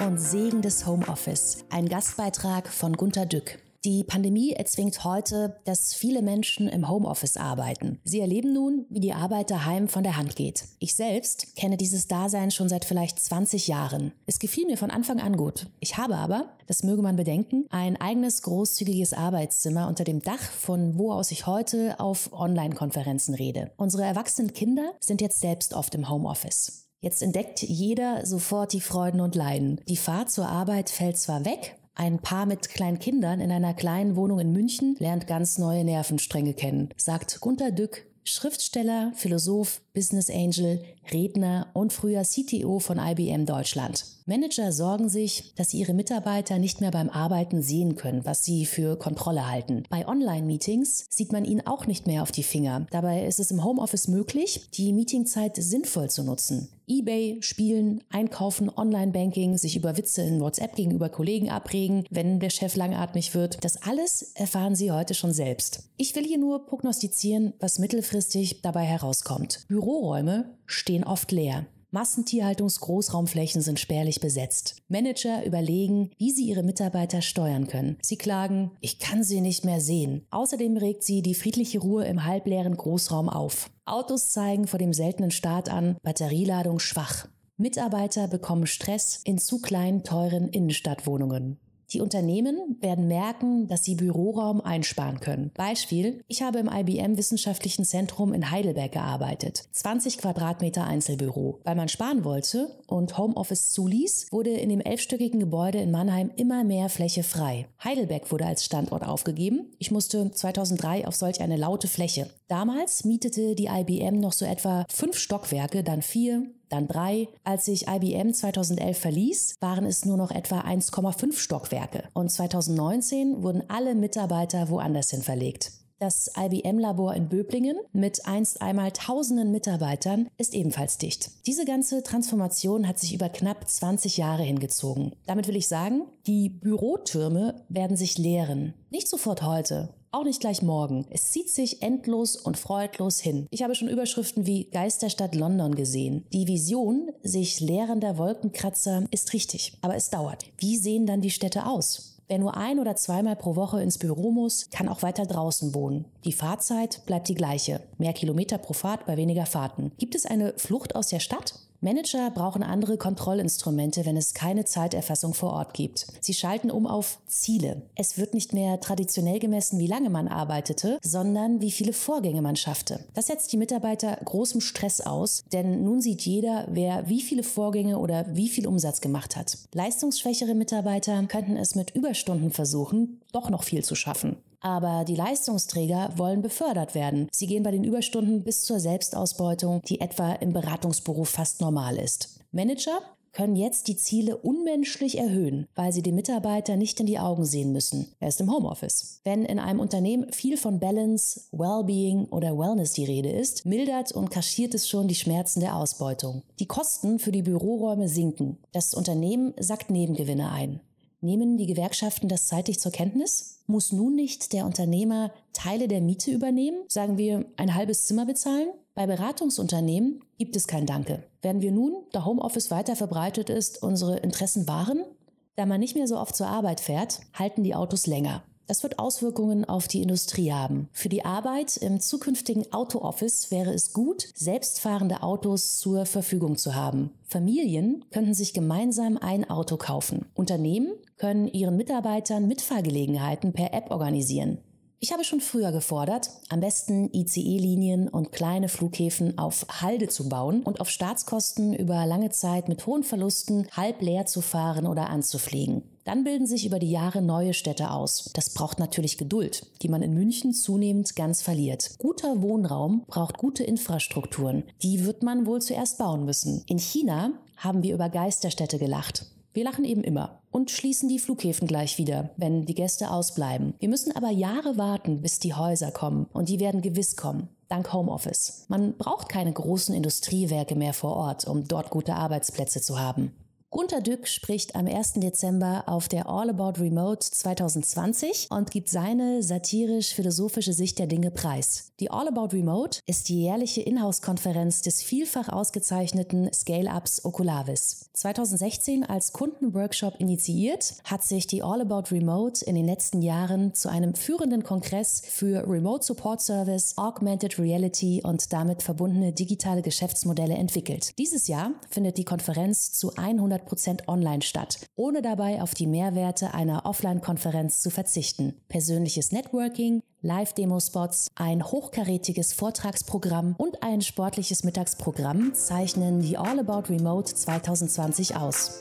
Und Segen des Homeoffice. Ein Gastbeitrag von Gunter Dück. Die Pandemie erzwingt heute, dass viele Menschen im Homeoffice arbeiten. Sie erleben nun, wie die Arbeit daheim von der Hand geht. Ich selbst kenne dieses Dasein schon seit vielleicht 20 Jahren. Es gefiel mir von Anfang an gut. Ich habe aber, das möge man bedenken, ein eigenes großzügiges Arbeitszimmer unter dem Dach, von wo aus ich heute auf Online-Konferenzen rede. Unsere erwachsenen Kinder sind jetzt selbst oft im Homeoffice. Jetzt entdeckt jeder sofort die Freuden und Leiden. Die Fahrt zur Arbeit fällt zwar weg, ein Paar mit kleinen Kindern in einer kleinen Wohnung in München lernt ganz neue Nervenstränge kennen, sagt Gunter Dück, Schriftsteller, Philosoph, Business Angel, Redner und früher CTO von IBM Deutschland. Manager sorgen sich, dass sie ihre Mitarbeiter nicht mehr beim Arbeiten sehen können, was sie für Kontrolle halten. Bei Online-Meetings sieht man ihnen auch nicht mehr auf die Finger. Dabei ist es im Homeoffice möglich, die Meetingzeit sinnvoll zu nutzen. eBay, Spielen, Einkaufen, Online-Banking, sich über Witze in WhatsApp gegenüber Kollegen abregen, wenn der Chef langatmig wird. Das alles erfahren Sie heute schon selbst. Ich will hier nur prognostizieren, was mittelfristig dabei herauskommt. Büroräume stehen oft leer. Massentierhaltungsgroßraumflächen sind spärlich besetzt. Manager überlegen, wie sie ihre Mitarbeiter steuern können. Sie klagen, ich kann sie nicht mehr sehen. Außerdem regt sie die friedliche Ruhe im halbleeren Großraum auf. Autos zeigen vor dem seltenen Start an, Batterieladung schwach. Mitarbeiter bekommen Stress in zu kleinen, teuren Innenstadtwohnungen. Die Unternehmen werden merken, dass sie Büroraum einsparen können. Beispiel, ich habe im IBM Wissenschaftlichen Zentrum in Heidelberg gearbeitet. 20 Quadratmeter Einzelbüro. Weil man sparen wollte und Homeoffice zuließ, wurde in dem elfstöckigen Gebäude in Mannheim immer mehr Fläche frei. Heidelberg wurde als Standort aufgegeben. Ich musste 2003 auf solch eine laute Fläche. Damals mietete die IBM noch so etwa fünf Stockwerke, dann vier, dann drei. Als ich IBM 2011 verließ, waren es nur noch etwa 1,5 Stockwerke. Und 2019 wurden alle Mitarbeiter woanders hin verlegt. Das IBM-Labor in Böblingen mit einst einmal tausenden Mitarbeitern ist ebenfalls dicht. Diese ganze Transformation hat sich über knapp 20 Jahre hingezogen. Damit will ich sagen, die Bürotürme werden sich leeren. Nicht sofort heute, auch nicht gleich morgen. Es zieht sich endlos und freudlos hin. Ich habe schon Überschriften wie Geisterstadt London gesehen. Die Vision sich leerender Wolkenkratzer ist richtig, aber es dauert. Wie sehen dann die Städte aus? Wer nur ein oder zweimal pro Woche ins Büro muss, kann auch weiter draußen wohnen. Die Fahrzeit bleibt die gleiche. Mehr Kilometer pro Fahrt bei weniger Fahrten. Gibt es eine Flucht aus der Stadt? Manager brauchen andere Kontrollinstrumente, wenn es keine Zeiterfassung vor Ort gibt. Sie schalten um auf Ziele. Es wird nicht mehr traditionell gemessen, wie lange man arbeitete, sondern wie viele Vorgänge man schaffte. Das setzt die Mitarbeiter großem Stress aus, denn nun sieht jeder, wer wie viele Vorgänge oder wie viel Umsatz gemacht hat. Leistungsschwächere Mitarbeiter könnten es mit Überstunden versuchen, doch noch viel zu schaffen. Aber die Leistungsträger wollen befördert werden. Sie gehen bei den Überstunden bis zur Selbstausbeutung, die etwa im Beratungsberuf fast normal ist. Manager können jetzt die Ziele unmenschlich erhöhen, weil sie den Mitarbeiter nicht in die Augen sehen müssen. Er ist im Homeoffice. Wenn in einem Unternehmen viel von Balance, Wellbeing oder Wellness die Rede ist, mildert und kaschiert es schon die Schmerzen der Ausbeutung. Die Kosten für die Büroräume sinken. Das Unternehmen sackt Nebengewinne ein. Nehmen die Gewerkschaften das zeitig zur Kenntnis? Muss nun nicht der Unternehmer Teile der Miete übernehmen? Sagen wir ein halbes Zimmer bezahlen? Bei Beratungsunternehmen gibt es kein Danke. Werden wir nun, da Homeoffice weiter verbreitet ist, unsere Interessen wahren? Da man nicht mehr so oft zur Arbeit fährt, halten die Autos länger. Das wird Auswirkungen auf die Industrie haben. Für die Arbeit im zukünftigen Auto-Office wäre es gut, selbstfahrende Autos zur Verfügung zu haben. Familien könnten sich gemeinsam ein Auto kaufen. Unternehmen können ihren Mitarbeitern Mitfahrgelegenheiten per App organisieren. Ich habe schon früher gefordert, am besten ICE-Linien und kleine Flughäfen auf Halde zu bauen und auf Staatskosten über lange Zeit mit hohen Verlusten halb leer zu fahren oder anzufliegen. Dann bilden sich über die Jahre neue Städte aus. Das braucht natürlich Geduld, die man in München zunehmend ganz verliert. Guter Wohnraum braucht gute Infrastrukturen. Die wird man wohl zuerst bauen müssen. In China haben wir über Geisterstädte gelacht. Wir lachen eben immer und schließen die Flughäfen gleich wieder, wenn die Gäste ausbleiben. Wir müssen aber Jahre warten, bis die Häuser kommen und die werden gewiss kommen. Dank Homeoffice. Man braucht keine großen Industriewerke mehr vor Ort, um dort gute Arbeitsplätze zu haben. Gunter Dück spricht am 1. Dezember auf der All About Remote 2020 und gibt seine satirisch-philosophische Sicht der Dinge preis. Die All About Remote ist die jährliche Inhouse-Konferenz des vielfach ausgezeichneten Scale-Ups Oculavis. 2016 als Kundenworkshop initiiert, hat sich die All About Remote in den letzten Jahren zu einem führenden Kongress für Remote Support Service, Augmented Reality und damit verbundene digitale Geschäftsmodelle entwickelt. Dieses Jahr findet die Konferenz zu 100 Prozent online statt, ohne dabei auf die Mehrwerte einer Offline-Konferenz zu verzichten. Persönliches Networking, Live-Demo-Spots, ein hochkarätiges Vortragsprogramm und ein sportliches Mittagsprogramm zeichnen die All About Remote 2020 aus.